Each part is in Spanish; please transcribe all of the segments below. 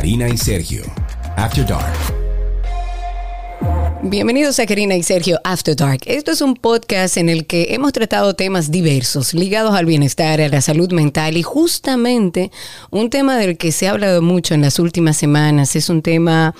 Karina y Sergio. After Dark. Bienvenidos a Karina y Sergio After Dark. Esto es un podcast en el que hemos tratado temas diversos ligados al bienestar, a la salud mental y justamente un tema del que se ha hablado mucho en las últimas semanas es un tema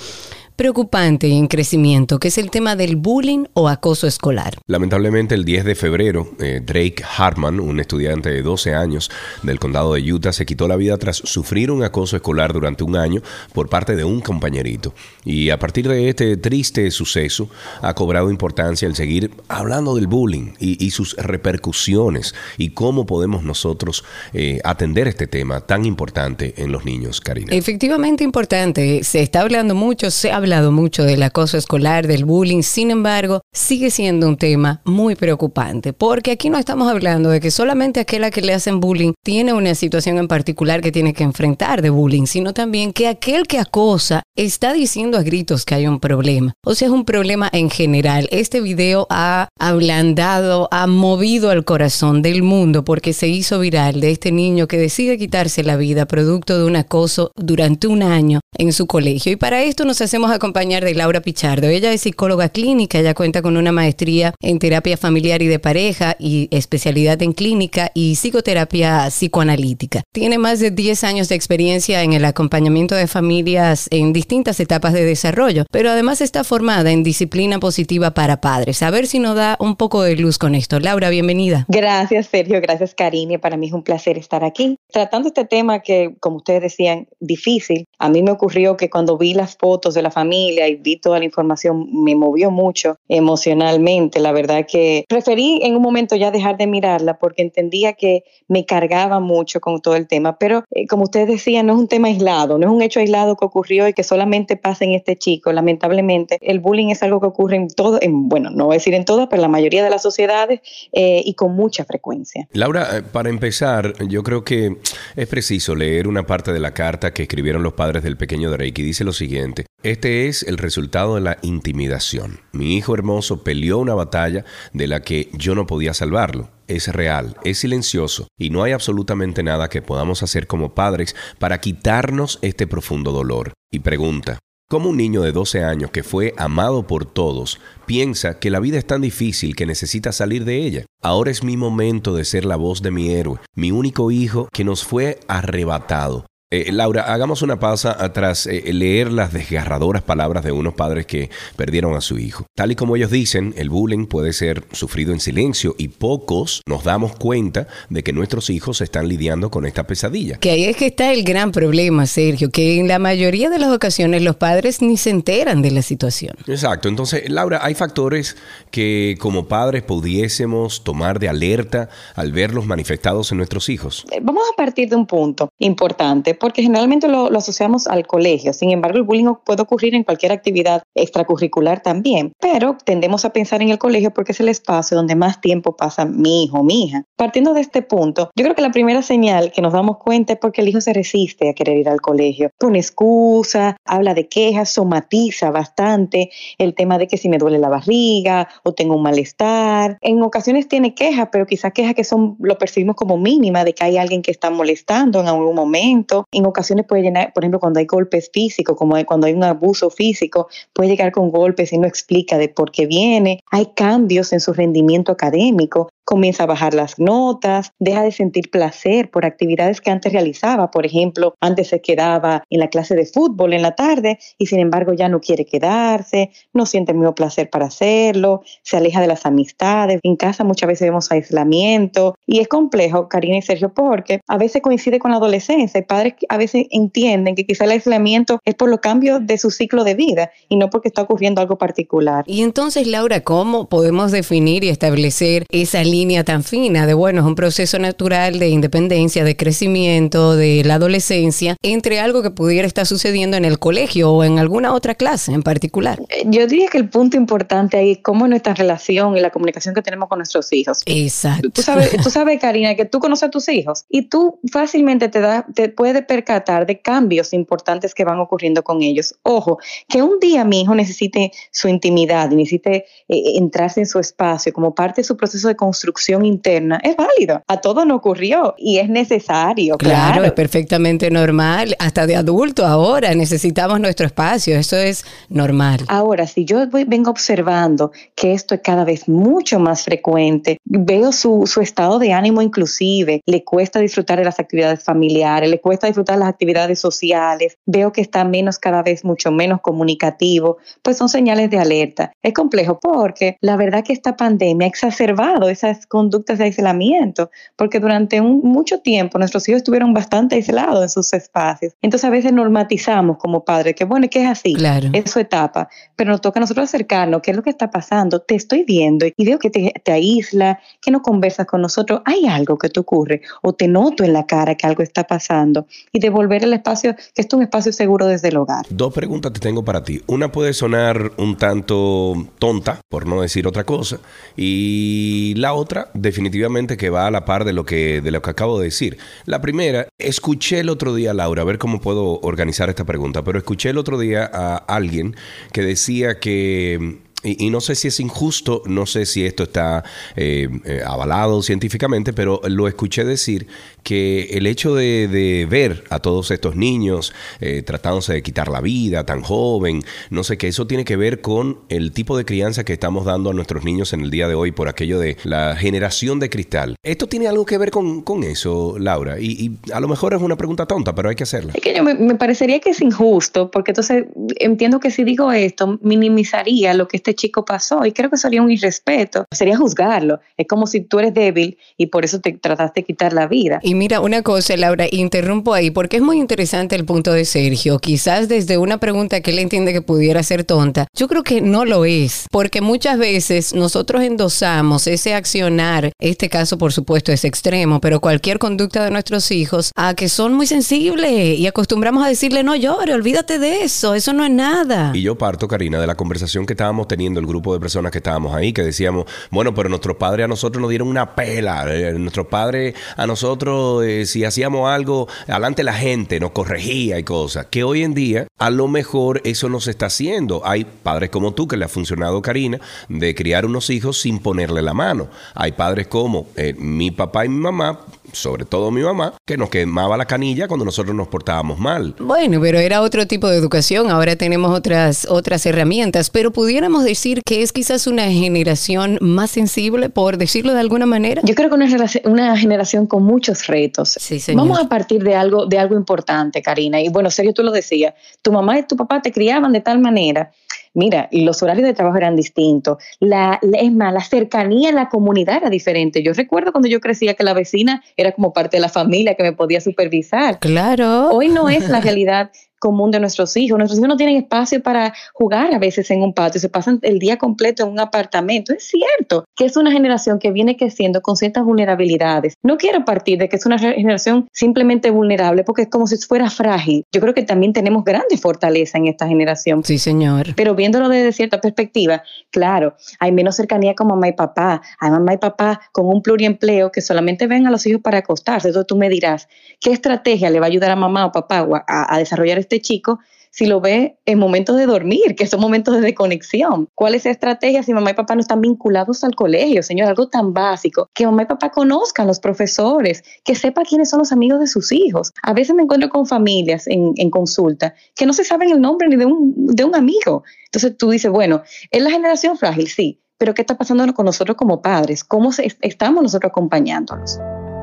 preocupante y en crecimiento, que es el tema del bullying o acoso escolar. Lamentablemente, el 10 de febrero, eh, Drake Hartman, un estudiante de 12 años del condado de Utah, se quitó la vida tras sufrir un acoso escolar durante un año por parte de un compañerito. Y a partir de este triste suceso, ha cobrado importancia el seguir hablando del bullying y, sus repercusiones y cómo podemos nosotros eh, atender este tema tan importante en los niños, Karina. Efectivamente importante. Se está hablando mucho, se habla hablado mucho del acoso escolar, del bullying, sin embargo, sigue siendo un tema muy preocupante, porque aquí no estamos hablando de que solamente aquel a que le hacen bullying tiene una situación en particular que tiene que enfrentar de bullying, sino también que aquel que acosa está diciendo a gritos que hay un problema. O sea, es un problema en general. Este video ha ablandado, ha movido al corazón del mundo porque se hizo viral de este niño que decide quitarse la vida producto de un acoso durante un año en su colegio. Y para esto nos hacemos acompañar de Laura Pichardo. Ella es psicóloga clínica, ella cuenta con una maestría en terapia familiar y de pareja y especialidad en clínica y psicoterapia psicoanalítica. Tiene más de 10 años de experiencia en el acompañamiento de familias en distintas etapas de desarrollo, pero además está formada en disciplina positiva para padres. A ver si nos da un poco de luz con esto. Laura, bienvenida. Gracias, Sergio. Gracias, Karine. Para mí es un placer estar aquí. Tratando este tema que, como ustedes decían, difícil, a mí me ocurrió que cuando vi las fotos de la familia, y vi toda la información, me movió mucho emocionalmente. La verdad que preferí en un momento ya dejar de mirarla porque entendía que me cargaba mucho con todo el tema. Pero eh, como ustedes decían, no es un tema aislado, no es un hecho aislado que ocurrió y que solamente pasa en este chico. Lamentablemente, el bullying es algo que ocurre en todo, en, bueno, no voy a decir en todas, pero en la mayoría de las sociedades eh, y con mucha frecuencia. Laura, eh, para empezar, yo creo que es preciso leer una parte de la carta que escribieron los padres del pequeño Drake y dice lo siguiente. Este es el resultado de la intimidación. Mi hijo hermoso peleó una batalla de la que yo no podía salvarlo. Es real, es silencioso y no hay absolutamente nada que podamos hacer como padres para quitarnos este profundo dolor. Y pregunta, ¿cómo un niño de 12 años que fue amado por todos piensa que la vida es tan difícil que necesita salir de ella? Ahora es mi momento de ser la voz de mi héroe, mi único hijo que nos fue arrebatado eh, Laura, hagamos una pausa tras eh, leer las desgarradoras palabras de unos padres que perdieron a su hijo. Tal y como ellos dicen, el bullying puede ser sufrido en silencio y pocos nos damos cuenta de que nuestros hijos están lidiando con esta pesadilla. Que ahí es que está el gran problema, Sergio, que en la mayoría de las ocasiones los padres ni se enteran de la situación. Exacto, entonces, Laura, hay factores que como padres pudiésemos tomar de alerta al verlos manifestados en nuestros hijos. Eh, vamos a partir de un punto importante porque generalmente lo, asociamos al colegio. Sin embargo, el bullying puede ocurrir en cualquier actividad extracurricular también, pero tendemos a pensar en el colegio porque es el espacio donde más tiempo pasa mi hijo mi hija. Partiendo de este punto, yo creo que la primera señal que nos damos cuenta es porque el hijo se resiste a querer ir al colegio. Pone excusa, habla de quejas, somatiza bastante el tema de que si me duele la barriga o tengo un malestar. En ocasiones tiene quejas, pero quizás quejas que son lo percibimos como mínima de que hay alguien que está molestando en algún momento en ocasiones puede llenar, por ejemplo, cuando hay golpes físicos, como cuando hay un abuso físico, puede llegar con golpes y no explica de por qué viene. Hay cambios en su rendimiento académico comienza a bajar las notas, deja de sentir placer por actividades que antes realizaba. Por ejemplo, antes se quedaba en la clase de fútbol en la tarde y sin embargo ya no quiere quedarse, no siente el mismo placer para hacerlo, se aleja de las amistades. En casa muchas veces vemos aislamiento y es complejo, Karina y Sergio, porque a veces coincide con la adolescencia. Padres a veces entienden que quizá el aislamiento es por los cambios de su ciclo de vida y no porque está ocurriendo algo particular. Y entonces, Laura, ¿cómo podemos definir y establecer esa línea? Línea tan fina de, bueno, es un proceso natural de independencia, de crecimiento, de la adolescencia, entre algo que pudiera estar sucediendo en el colegio o en alguna otra clase en particular. Eh, yo diría que el punto importante ahí es cómo nuestra relación y la comunicación que tenemos con nuestros hijos. Exacto. Tú sabes, tú sabes Karina, que tú conoces a tus hijos y tú fácilmente te, da, te puedes percatar de cambios importantes que van ocurriendo con ellos. Ojo, que un día mi hijo necesite su intimidad, necesite eh, entrarse en su espacio como parte de su proceso de construcción reconstrucción interna, es válido. A todo no ocurrió y es necesario. Claro, Claro, es perfectamente normal. Hasta de adulto ahora necesitamos nuestro espacio. Eso es normal. Ahora, si yo voy- vengo observando que esto es cada vez mucho más frecuente, veo su, su estado de ánimo inclusive, le cuesta disfrutar de las actividades familiares, le cuesta disfrutar de las actividades sociales, veo que está menos cada vez mucho menos comunicativo, pues son señales de alerta. Es complejo porque la verdad que esta pandemia ha exacerbado esas conductas de aislamiento, porque durante un, mucho tiempo nuestros hijos estuvieron bastante aislados en sus espacios. Entonces a veces normatizamos como padres que bueno, que es así, Claro. es su etapa, pero nos toca a nosotros acercarnos, qué es lo que está pasando, te estoy viendo y veo que te, te aísla, que no conversas con nosotros, hay algo que te ocurre o te noto en la cara que algo está pasando y devolver el espacio, que es un espacio seguro desde el hogar. Dos preguntas te tengo para ti. Una puede sonar un tanto tonta, por no decir otra cosa, y la otra definitivamente que va a la par de lo que de lo que acabo de decir. La primera, escuché el otro día, Laura, a ver cómo puedo organizar esta pregunta, pero escuché el otro día a alguien que decía que y, y no sé si es injusto, no sé si esto está eh, eh, avalado científicamente, pero lo escuché decir que el hecho de, ver a todos estos niños eh, tratándose de quitar la vida tan joven, no sé, que eso tiene que ver con el tipo de crianza que estamos dando a nuestros niños en el día de hoy por aquello de la generación de cristal. ¿Esto tiene algo que ver con, con eso, Laura? Y, y a lo mejor es una pregunta tonta, pero hay que hacerla. Es que yo me, me parecería que es injusto, porque entonces entiendo que si digo esto, minimizaría lo que este chico pasó y creo que sería un irrespeto, sería juzgarlo. Es como si tú eres débil y por eso te trataste de quitar la vida. Y mira, una cosa, Laura, interrumpo ahí, porque es muy interesante el punto de Sergio. Quizás desde una pregunta que él entiende que pudiera ser tonta, yo creo que no lo es, porque muchas veces nosotros endosamos ese accionar, este caso por supuesto es extremo, pero cualquier conducta de nuestros hijos, a que son muy sensibles y acostumbramos a decirle, no llore, olvídate de eso, eso no es nada. Y yo parto, Karina, de la conversación que estábamos teniendo el grupo de personas que estábamos ahí, que decíamos, bueno, pero nuestros padres a nosotros nos dieron una pela, eh, nuestros padres a nosotros, eh, si hacíamos algo, adelante la gente nos corregía y cosas, que hoy en día a lo mejor eso no se está haciendo. Hay padres como tú, que le ha funcionado, Karina, de criar unos hijos sin ponerle la mano. Hay padres como eh, mi papá y mi mamá, sobre todo mi mamá, que nos quemaba la canilla cuando nosotros nos portábamos mal. Bueno, pero era otro tipo de educación, ahora tenemos otras, otras herramientas, pero pudiéramos decir que es quizás una generación más sensible, por decirlo de alguna manera. Yo creo que una, generación- una generación con muchos retos. Sí, señor. Vamos a partir de algo, de algo importante, Karina. Y bueno, serio, tú lo decías. Tu mamá y tu papá te criaban de tal manera. Mira, los horarios de trabajo eran distintos. La, la- es más, la cercanía en la comunidad era diferente. Yo recuerdo cuando yo crecía que la vecina era como parte de la familia que me podía supervisar. Claro. Hoy no es la realidad común de nuestros hijos. Nuestros hijos no tienen espacio para jugar a veces en un patio, se pasan el día completo en un apartamento. Es cierto que es una generación que viene creciendo con ciertas vulnerabilidades. No quiero partir de que es una generación simplemente vulnerable porque es como si fuera frágil. Yo creo que también tenemos grandes fortalezas en esta generación. Sí, señor. Pero viéndolo desde cierta perspectiva, claro, hay menos cercanía con mamá y papá. Hay mamá y papá con un pluriempleo que solamente ven a los hijos para acostarse. Entonces tú me dirás, ¿qué estrategia le va a ayudar a mamá o papá a, a desarrollar este chico si lo ve en momentos de dormir, que son momentos de desconexión? ¿Cuál es esa estrategia si mamá y papá no están vinculados al colegio? Señor, algo tan básico, que mamá y papá conozcan los profesores, que sepa quiénes son los amigos de sus hijos. A veces me encuentro con familias en, en consulta que no se saben el nombre ni de un, de un amigo. Entonces tú dices, bueno, es la generación frágil, sí, pero ¿qué está pasando con nosotros como padres? ¿Cómo se- estamos nosotros acompañándolos?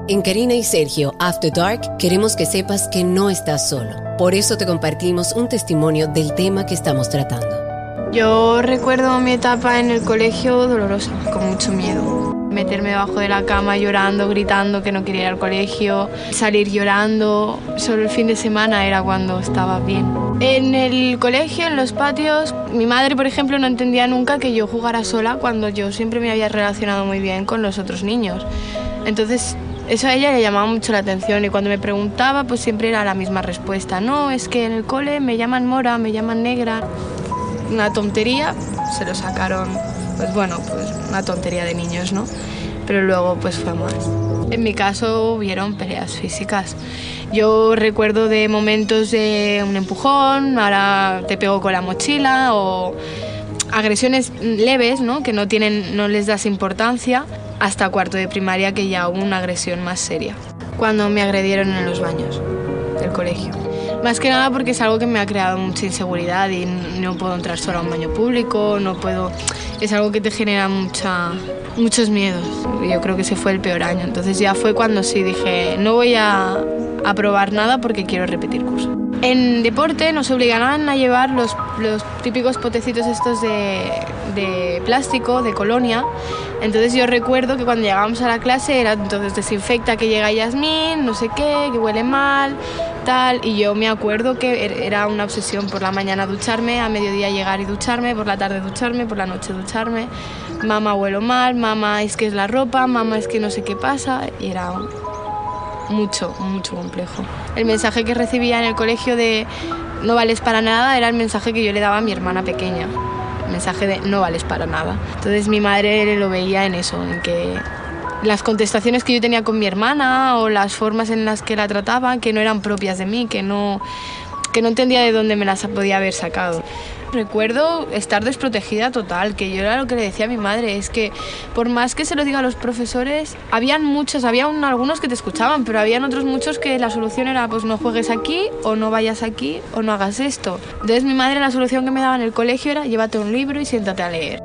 En Karina y Sergio After Dark queremos que sepas que no estás solo. Por eso te compartimos un testimonio del tema que estamos tratando. Yo recuerdo mi etapa en el colegio dolorosa, con mucho miedo. Meterme debajo de la cama llorando, gritando que no quería ir al colegio, salir llorando. Solo el fin de semana era cuando estaba bien. En el colegio, en los patios, mi madre, por ejemplo, no entendía nunca que yo jugara sola cuando yo siempre me había relacionado muy bien con los otros niños. Entonces, eso a ella le llamaba mucho la atención y cuando me preguntaba, pues siempre era la misma respuesta. No, es que en el cole me llaman mora, me llaman negra una tontería, se lo sacaron, pues bueno, pues una tontería de niños, ¿no? Pero luego pues fue más. En mi caso hubieron peleas físicas. Yo recuerdo de momentos de un empujón, ahora te pego con la mochila o agresiones leves, ¿no? Que no tienen, no les das importancia. Hasta cuarto de primaria que ya hubo una agresión más seria, cuando me agredieron en los baños del colegio. Más que nada porque es algo que me ha creado mucha inseguridad y no puedo entrar sola a un baño público, no puedo... Es algo que te genera mucha, muchos miedos. Yo creo que ese fue el peor año. Entonces ya fue cuando sí dije, no voy a, a probar nada porque quiero repetir curso. En deporte nos obligaban a llevar los, típicos potecitos estos de, de, plástico, de colonia. Entonces yo recuerdo que cuando llegábamos a la clase era entonces desinfecta que llega Yasmín, no sé qué, que huele mal, tal. Y yo me acuerdo que er, era una obsesión por la mañana ducharme, a mediodía llegar y ducharme, por la tarde ducharme, por la noche ducharme. Mamá huelo mal, mamá es que es la ropa, mamá es que no sé qué pasa. Y era mucho, mucho complejo. El mensaje que recibía en el colegio de no vales para nada era el mensaje que yo le daba a mi hermana pequeña. El mensaje de no vales para nada. Entonces mi madre lo veía en eso, en que las contestaciones que yo tenía con mi hermana o las formas en las que la trataba que no eran propias de mí, que no, que no entendía de dónde me las podía haber sacado. Recuerdo estar desprotegida total, que yo era lo que le decía a mi madre, es que por más que se lo diga a los profesores, habían muchos, había algunos que te escuchaban, pero habían otros muchos que la solución era pues no juegues aquí o no vayas aquí o no hagas esto. Entonces mi madre la solución que me daba en el colegio era llévate un libro y siéntate a leer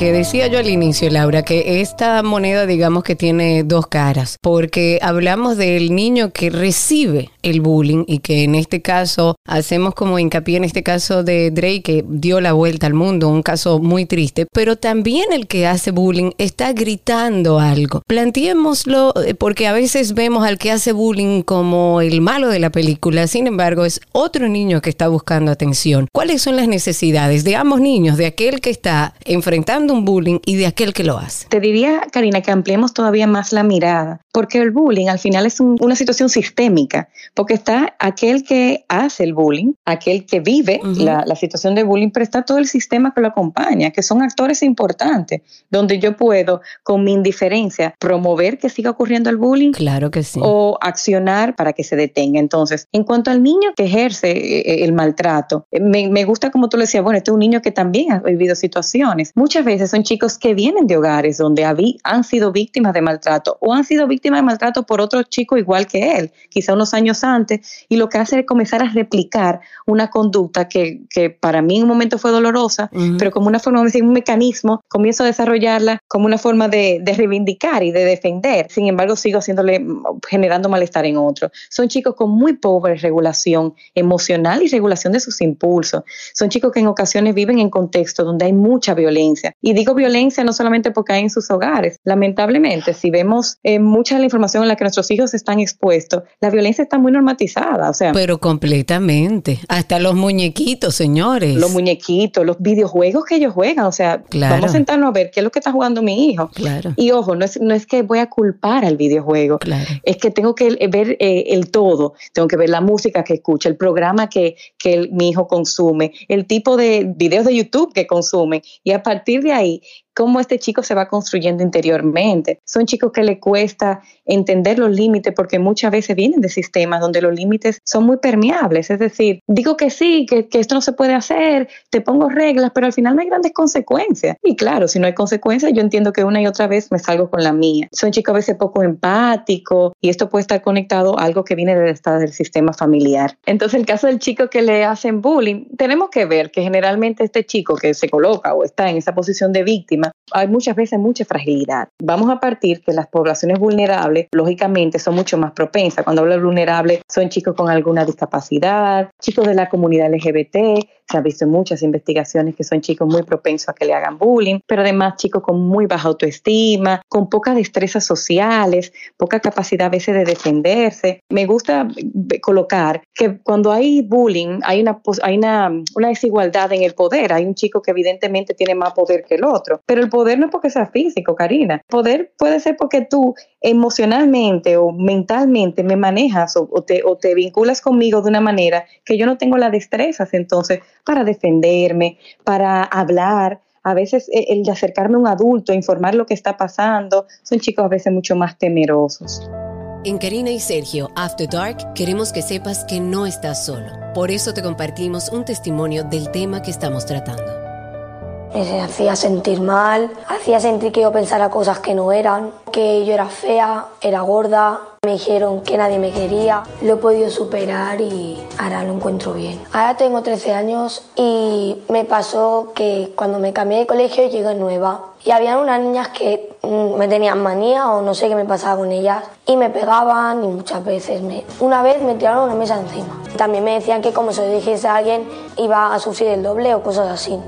que decía yo al inicio, Laura, que esta moneda digamos que tiene dos caras, porque hablamos del niño que recibe el bullying y que en este caso hacemos como hincapié en este caso de Drake que dio la vuelta al mundo, un caso muy triste, pero también el que hace bullying está gritando algo. Planteémoslo eh, porque a veces vemos al que hace bullying como el malo de la película, sin embargo es otro niño que está buscando atención. ¿Cuáles son las necesidades de ambos niños, de aquel que está enfrentando un bullying y de aquel que lo hace? Te diría, Karina, que ampliemos todavía más la mirada, porque el bullying al final es una situación sistémica, porque está aquel que hace el bullying, aquel que vive la, la, situación de bullying, pero está todo el sistema que lo acompaña, que son actores importantes, donde yo puedo, con mi indiferencia, promover que siga ocurriendo el bullying. Claro que sí. O accionar para que se detenga. Entonces, en cuanto al niño que ejerce eh, eh, el maltrato, me, me gusta como tú le decías, bueno, este es un niño que también ha vivido situaciones. Muchas veces son chicos que vienen de hogares donde han sido víctimas de maltrato o han sido víctimas de maltrato por otro chico igual que él, quizá unos años antes, y lo que hace es comenzar a replicar una conducta que, que para mí en un momento fue dolorosa, pero como una forma, de un mecanismo, comienzo a desarrollarla como una forma de, de, reivindicar y de defender. Sin embargo, sigo haciéndole, generando malestar en otro. Son chicos con muy pobre regulación emocional y regulación de sus impulsos. Son chicos que en ocasiones viven en contextos donde hay mucha violencia. Y digo violencia no solamente porque hay en sus hogares. Lamentablemente, si vemos eh, mucha de la información en la que nuestros hijos están expuestos, la violencia está muy normatizada. O sea, pero completamente. Hasta los muñequitos, señores. Los muñequitos, los videojuegos que ellos juegan. O sea, vamos a sentarnos a ver qué es lo que está jugando mi hijo. Claro. Y ojo, no es, no es que voy a culpar al videojuego. Claro. Es que tengo que ver eh, el todo. Tengo que ver la música que escucha, el programa que, que el, mi hijo consume, el tipo de videos de YouTube que consume. Y a partir de ahí, cómo este chico se va construyendo interiormente. Son chicos que le cuesta entender los límites porque muchas veces vienen de sistemas donde los límites son muy permeables. Es decir, digo que sí, que, que, esto no se puede hacer, te pongo reglas, pero al final no hay grandes consecuencias. Y claro, si no hay consecuencias, yo entiendo que una y otra vez me salgo con la mía. Son chicos a veces poco empáticos y esto puede estar conectado a algo que viene del estado del sistema familiar. Entonces, el caso del chico que le hacen bullying, tenemos que ver que generalmente este chico que se coloca o está en esa posición de víctima, hay muchas veces mucha fragilidad. Vamos a partir que las poblaciones vulnerables, lógicamente, son mucho más propensas. Cuando hablo de vulnerables, son chicos con alguna discapacidad, chicos de la comunidad LGBT, se ha visto en muchas investigaciones que son chicos muy propensos a que le hagan bullying, pero además chicos con muy baja autoestima, con pocas destrezas sociales, poca capacidad a veces de defenderse. Me gusta colocar que cuando hay bullying hay una, hay una, una desigualdad en el poder. Hay un chico que evidentemente tiene más poder que el otro, pero el poder no es porque sea físico, Karina. Poder puede ser porque tú emocionalmente o mentalmente me manejas o, o, te, o te vinculas conmigo de una manera que yo no tengo las destrezas entonces para defenderme, para hablar. A veces eh, el de acercarme a un adulto, informar lo que está pasando, son chicos a veces mucho más temerosos. En Karina y Sergio After Dark queremos que sepas que no estás solo. Por eso te compartimos un testimonio del tema que estamos tratando. Me hacía sentir mal, hacía sentir que yo pensara cosas que no eran, que yo era fea, era gorda. Me dijeron que nadie me quería. Lo he podido superar y ahora lo encuentro bien. Ahora tengo 13 años y me pasó que cuando me cambié de colegio llegué nueva y había unas niñas que mm, me tenían manía o no sé qué me pasaba con ellas y me pegaban y muchas veces me... Una vez me tiraron una mesa encima. También me decían que como se lo dijese a alguien iba a sufrir el doble o cosas así.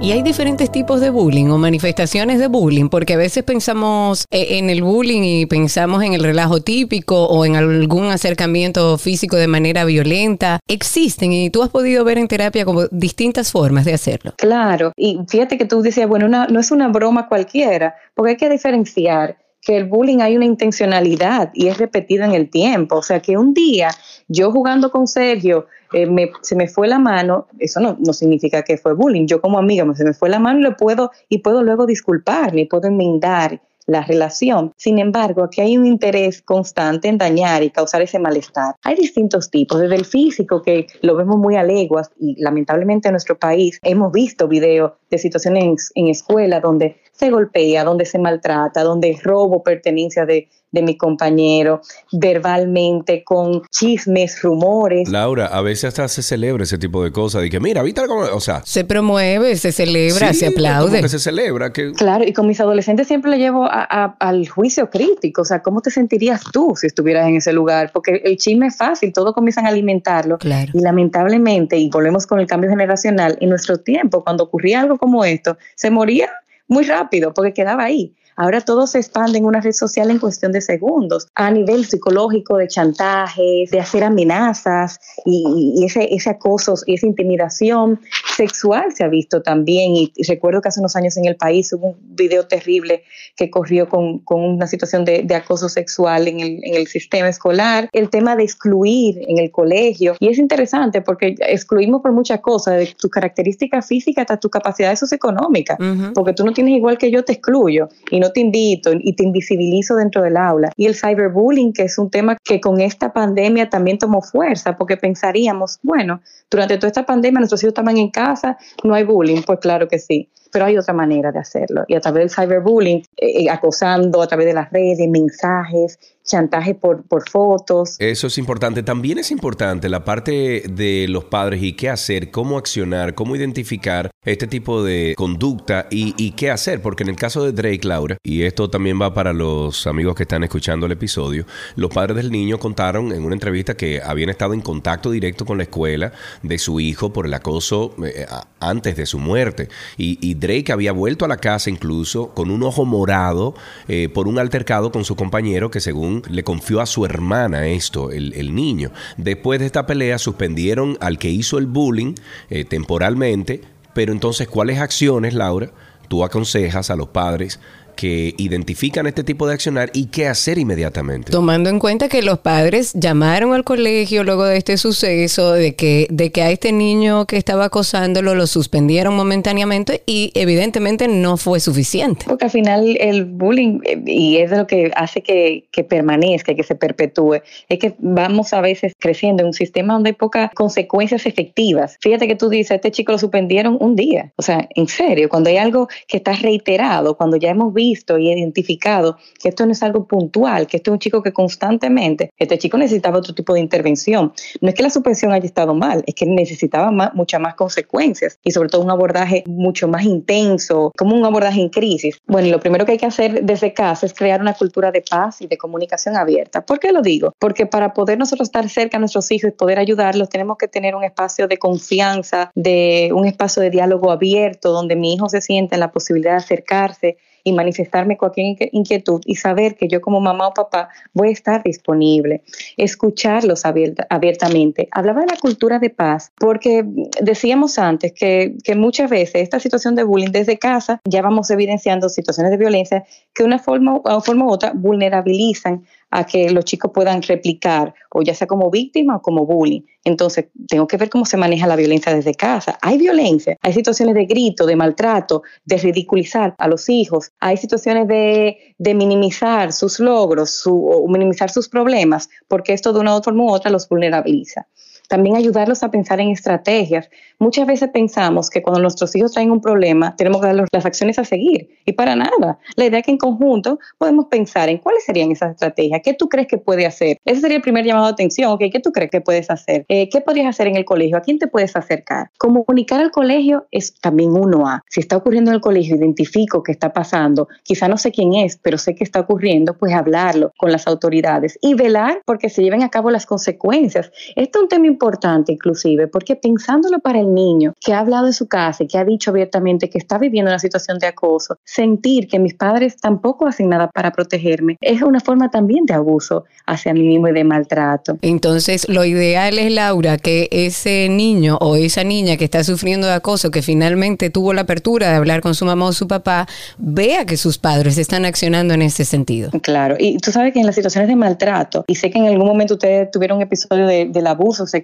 Y hay diferentes tipos de bullying o manifestaciones de bullying, porque a veces pensamos eh, en el bullying y pensamos en el relajo típico o en algún acercamiento físico de manera violenta. Existen y tú has podido ver en terapia como distintas formas de hacerlo. Claro, y fíjate que tú decías, bueno, no es una broma cualquiera, porque hay que diferenciar que el bullying hay una intencionalidad y es repetido en el tiempo. O sea, que un día yo jugando con Sergio eh, se me fue la mano, eso no, no, significa que fue bullying. Yo como amiga se me fue la mano y lo puedo, y puedo luego disculparme, puedo enmendar la relación. Sin embargo, aquí hay un interés constante en dañar y causar ese malestar. Hay distintos tipos, desde el físico, que lo vemos muy a leguas y lamentablemente en nuestro país hemos visto videos de situaciones en, en escuela donde se golpea, donde se maltrata, donde robo pertenencia de, de mi compañero, verbalmente, con chismes, rumores. Laura, a veces hasta se celebra ese tipo de cosas, de que mira, ¿viste cómo? O sea... Se promueve, se celebra, se aplaude. que se celebra. Que... Claro, y con mis adolescentes siempre le llevo al juicio crítico, o sea, ¿cómo te sentirías tú si estuvieras en ese lugar? Porque el chisme es fácil, todos comienzan a alimentarlo. Claro. Y lamentablemente, y volvemos con el cambio generacional, en nuestro tiempo, cuando ocurría algo como esto, se moría muy rápido porque quedaba ahí. Ahora todo se expande en una red social en cuestión de segundos, a nivel psicológico, de chantajes, de hacer amenazas y, ese, ese acoso y esa intimidación sexual se ha visto también. Y, recuerdo que hace unos años en el país hubo un video terrible que corrió con, con una situación de, de, acoso sexual en el, en el sistema escolar. El tema de excluir en el colegio. Y es interesante porque excluimos por muchas cosas, de tu característica física hasta tu capacidad socioeconómica, porque tú no tienes igual que yo, te excluyo. Y no te invito y te invisibilizo dentro del aula. Y el cyberbullying, que es un tema que con esta pandemia también tomó fuerza, porque pensaríamos, bueno, durante toda esta pandemia nuestros hijos estaban en casa, no hay bullying. Pues claro que sí pero hay otra manera de hacerlo. Y a través del cyberbullying, eh, eh, acosando a través de las redes, mensajes, chantaje por, por fotos. Eso es importante. También es importante la parte de los padres y qué hacer, cómo accionar, cómo identificar este tipo de conducta y, y, qué hacer. Porque en el caso de Drake, Laura, y esto también va para los amigos que están escuchando el episodio, los padres del niño contaron en una entrevista que habían estado en contacto directo con la escuela de su hijo por el acoso eh, antes de su muerte. Y, y Drake había vuelto a la casa incluso con un ojo morado eh, por un altercado con su compañero que según le confió a su hermana esto, el, niño. Después de esta pelea suspendieron al que hizo el bullying eh, temporalmente, pero entonces ¿cuáles acciones, Laura, tú aconsejas a los padres que identifican este tipo de accionar y qué hacer inmediatamente. Tomando en cuenta que los padres llamaron al colegio luego de este suceso, de que, de que a este niño que estaba acosándolo lo suspendieron momentáneamente y evidentemente no fue suficiente. Porque al final el bullying, eh, y es lo que hace que, que permanezca y que se perpetúe, es que vamos a veces creciendo en un sistema donde hay pocas consecuencias efectivas. Fíjate que tú dices, a este chico lo suspendieron un día. O sea, en serio, cuando hay algo que está reiterado, cuando ya hemos visto visto y identificado que esto no es algo puntual, que este es un chico que constantemente, este chico necesitaba otro tipo de intervención. No es que la suspensión haya estado mal, es que necesitaba más, muchas más consecuencias y sobre todo un abordaje mucho más intenso, como un abordaje en crisis. Bueno, lo primero que hay que hacer desde casa es crear una cultura de paz y de comunicación abierta. ¿Por qué lo digo? Porque para poder nosotros estar cerca a nuestros hijos y poder ayudarlos, tenemos que tener un espacio de confianza, de un espacio de diálogo abierto, donde mi hijo se sienta en la posibilidad de acercarse y manifestarme cualquier inquietud y saber que yo como mamá o papá voy a estar disponible, escucharlos abiertamente. Hablaba de la cultura de paz porque decíamos antes que, que muchas veces esta situación de bullying desde casa ya vamos evidenciando situaciones de violencia que de una forma, una forma u otra vulnerabilizan a que los chicos puedan replicar, o ya sea como víctima o como bullying. Entonces, tengo que ver cómo se maneja la violencia desde casa. Hay violencia, hay situaciones de grito, de maltrato, de ridiculizar a los hijos, hay situaciones de, minimizar sus logros o minimizar sus problemas, porque esto de una u otra u otra los vulnerabiliza. También ayudarlos a pensar en estrategias. Muchas veces pensamos que cuando nuestros hijos traen un problema, tenemos que darles las acciones a seguir. Y para nada. La idea es que en conjunto podemos pensar en cuáles serían esas estrategias. ¿Qué tú crees que puede hacer? Ese sería el primer llamado de atención. Ok, ¿qué tú crees que puedes hacer? Eh, ¿Qué podrías hacer en el colegio? ¿A quién te puedes acercar? Comunicar al colegio es también uno a. Si está ocurriendo en el colegio, identifico qué está pasando. Quizá no sé quién es, pero sé que está ocurriendo, pues hablarlo con las autoridades y velar porque se lleven a cabo las consecuencias. Esto es un tema importante inclusive, porque pensándolo para el niño que ha hablado en su casa y que ha dicho abiertamente que está viviendo una situación de acoso, sentir que mis padres tampoco hacen nada para protegerme, es una forma también de abuso hacia mí mismo y de maltrato. Entonces, lo ideal es, Laura, que ese niño o esa niña que está sufriendo de acoso, que finalmente tuvo la apertura de hablar con su mamá o su papá, vea que sus padres están accionando en ese sentido. Claro, y tú sabes que en las situaciones de maltrato, y sé que en algún momento ustedes tuvieron un episodio del abuso sexual,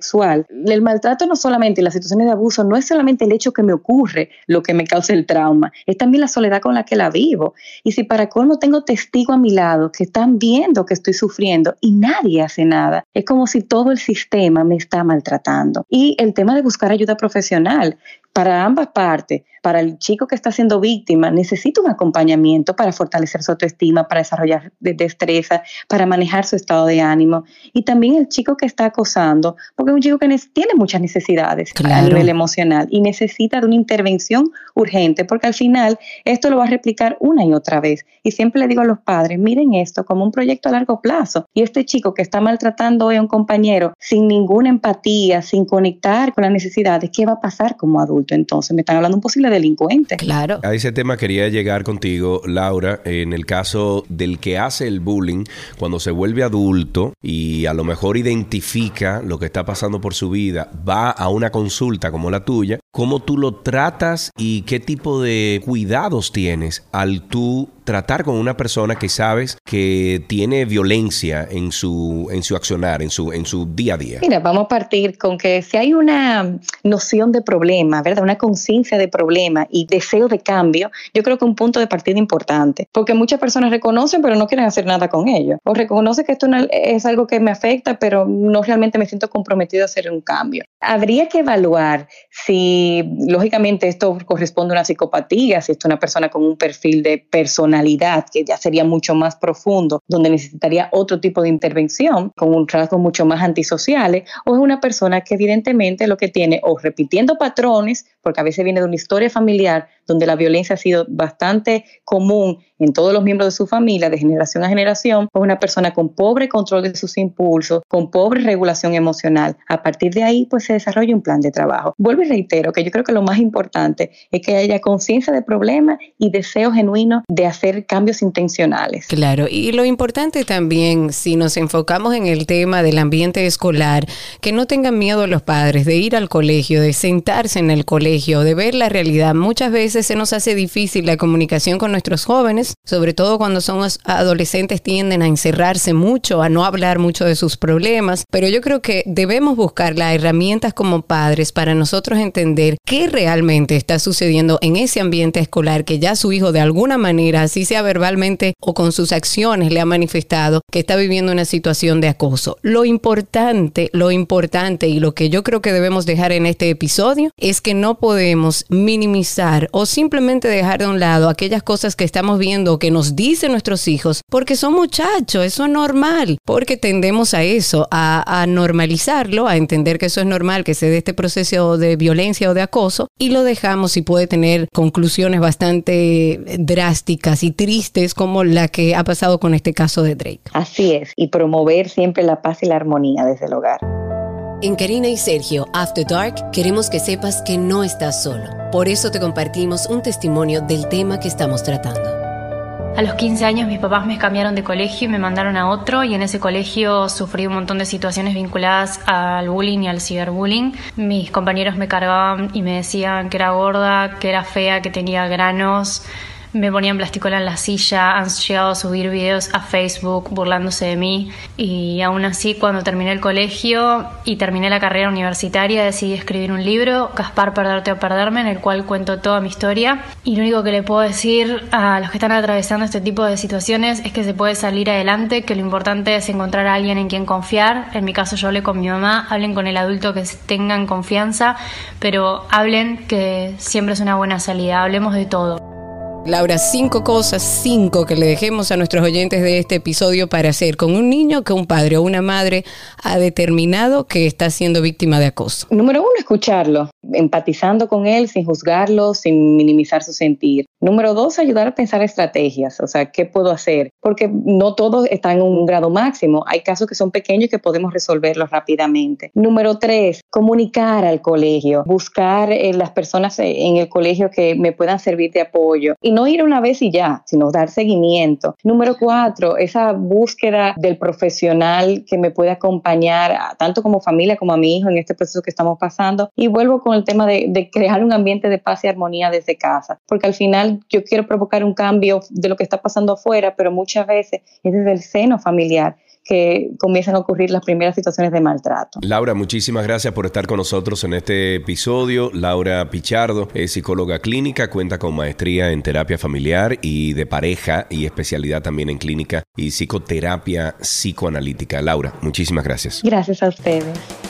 el maltrato no solamente, las situaciones de abuso, no es solamente el hecho que me ocurre lo que me causa el trauma, es también la soledad con la que la vivo. Y si para colmo tengo testigos a mi lado que están viendo que estoy sufriendo y nadie hace nada, es como si todo el sistema me está maltratando. Y el tema de buscar ayuda profesional para ambas partes, para el chico que está siendo víctima, necesita un acompañamiento para fortalecer su autoestima, para desarrollar destreza, para manejar su estado de ánimo. Y también el chico que está acosando, porque es un chico que tiene muchas necesidades a nivel emocional y necesita de una intervención urgente, porque al final esto lo va a replicar una y otra vez. Y siempre le digo a los padres, miren esto como un proyecto a largo plazo. Y este chico que está maltratando hoy a un compañero sin ninguna empatía, sin conectar con las necesidades, ¿qué va a pasar como adulto? Entonces me están hablando de un posible delincuente. Claro. A ese tema quería llegar contigo, Laura, en el caso del que hace el bullying, cuando se vuelve adulto y a lo mejor identifica lo que está pasando por su vida, va a una consulta como la tuya, ¿cómo tú lo tratas y qué tipo de cuidados tienes al tú tratar con una persona que sabes que tiene violencia en su, en su accionar, en su, en su día a día? Mira, vamos a partir con que si hay una noción de problema, ¿verdad? Una conciencia de problema y deseo de cambio, yo creo que un punto de partida importante, porque muchas personas reconocen pero no quieren hacer nada con ello, o reconocen que esto es algo que me afecta, pero no realmente me siento comprometido a hacer un cambio. Habría que evaluar si, lógicamente, esto corresponde a una psicopatía, si es una persona con un perfil de personalidad que ya sería mucho más profundo, donde necesitaría otro tipo de intervención, con un rasgo mucho más antisociales, o es una persona que evidentemente lo que tiene, o repitiendo patrones, porque a veces viene de una historia familiar donde la violencia ha sido bastante común en todos los miembros de su familia, de generación a generación, o una persona con pobre control de sus impulsos, con pobre regulación emocional. A partir de ahí, pues se desarrolla un plan de trabajo. Vuelvo y reitero que yo creo que lo más importante es que haya conciencia de problemas y deseo genuino de hacer cambios intencionales. Claro, y lo importante también, si nos enfocamos en el tema del ambiente escolar, que no tengan miedo los padres de ir al colegio, de sentarse en el colegio, de ver la realidad. Muchas veces se nos hace difícil la comunicación con nuestros jóvenes sobre todo cuando somos adolescentes, tienden a encerrarse mucho, a no hablar mucho de sus problemas, pero yo creo que debemos buscar las herramientas como padres para nosotros entender qué realmente está sucediendo en ese ambiente escolar que ya su hijo de alguna manera, así sea verbalmente o con sus acciones, le ha manifestado que está viviendo una situación de acoso. Lo importante, lo importante y lo que yo creo que debemos dejar en este episodio es que no podemos minimizar o simplemente dejar de un lado aquellas cosas que estamos viendo que nos dicen nuestros hijos, porque son muchachos, eso es normal, porque tendemos a eso, a, a normalizarlo, a entender que eso es normal, que se dé este proceso de violencia o de acoso, y lo dejamos y puede tener conclusiones bastante drásticas y tristes como la que ha pasado con este caso de Drake. Así es, y promover siempre la paz y la armonía desde el hogar. En Karina y Sergio After Dark queremos que sepas que no estás solo. Por eso te compartimos un testimonio del tema que estamos tratando. A los 15 años mis papás me cambiaron de colegio y me mandaron a otro y en ese colegio sufrí un montón de situaciones vinculadas al bullying y al ciberbullying. Mis compañeros me cargaban y me decían que era gorda, que era fea, que tenía granos. Me ponían plasticola en la silla, han llegado a subir videos a Facebook burlándose de mí. Y aún así cuando terminé el colegio y terminé la carrera universitaria decidí escribir un libro, Gaspar, Perderte o Perderme, en el cual cuento toda mi historia. Y lo único que le puedo decir a los que están atravesando este tipo de situaciones es que se puede salir adelante, que lo importante es encontrar a alguien en quien confiar, en mi caso yo hablé con mi mamá, hablen con el adulto que tengan confianza, pero hablen que siempre es una buena salida, hablemos de todo. Laura, cinco cosas, cinco que le dejemos a nuestros oyentes de este episodio para hacer con un niño que un padre o una madre ha determinado que está siendo víctima de acoso. Número uno, escucharlo, empatizando con él sin juzgarlo, sin minimizar su sentir. Número dos, ayudar a pensar estrategias, o sea, ¿qué puedo hacer? Porque no todos están en un grado máximo. Hay casos que son pequeños y que podemos resolverlos rápidamente. Número tres, comunicar al colegio, buscar eh, las personas eh, en el colegio que me puedan servir de apoyo no ir una vez y ya, sino dar seguimiento. Número cuatro, esa búsqueda del profesional que me puede acompañar tanto como familia como a mi hijo en este proceso que estamos pasando. Y vuelvo con el tema de, de crear un ambiente de paz y armonía desde casa, porque al final yo quiero provocar un cambio de lo que está pasando afuera, pero muchas veces es desde el seno familiar que comienzan a ocurrir las primeras situaciones de maltrato. Laura, muchísimas gracias por estar con nosotros en este episodio. Laura Pichardo es psicóloga clínica, cuenta con maestría en terapia familiar y de pareja y especialidad también en clínica y psicoterapia psicoanalítica. Laura, muchísimas gracias. Gracias a ustedes.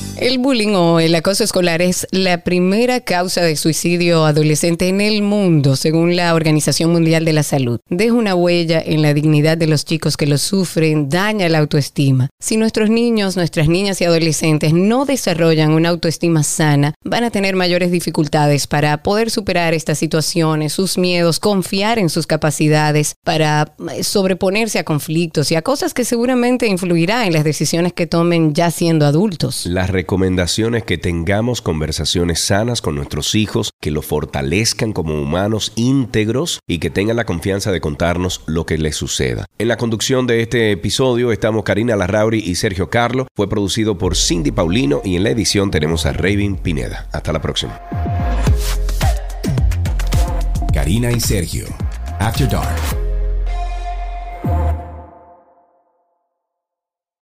El bullying o el acoso escolar es la primera causa de suicidio adolescente en el mundo, según la Organización Mundial de la Salud. Deja una huella en la dignidad de los chicos que lo sufren, daña la autoestima. Si nuestros niños, nuestras niñas y adolescentes no desarrollan una autoestima sana, van a tener mayores dificultades para poder superar estas situaciones, sus miedos, confiar en sus capacidades, para eh, sobreponerse a conflictos y a cosas que seguramente influirá en las decisiones que tomen ya siendo adultos recomendaciones que tengamos conversaciones sanas con nuestros hijos, que lo fortalezcan como humanos íntegros y que tengan la confianza de contarnos lo que les suceda. En la conducción de este episodio estamos Karina Larrauri y Sergio Carlo. Fue producido por Cindy Paulino y en la edición tenemos a Raven Pineda. Hasta la próxima. Karina y Sergio, After Dark.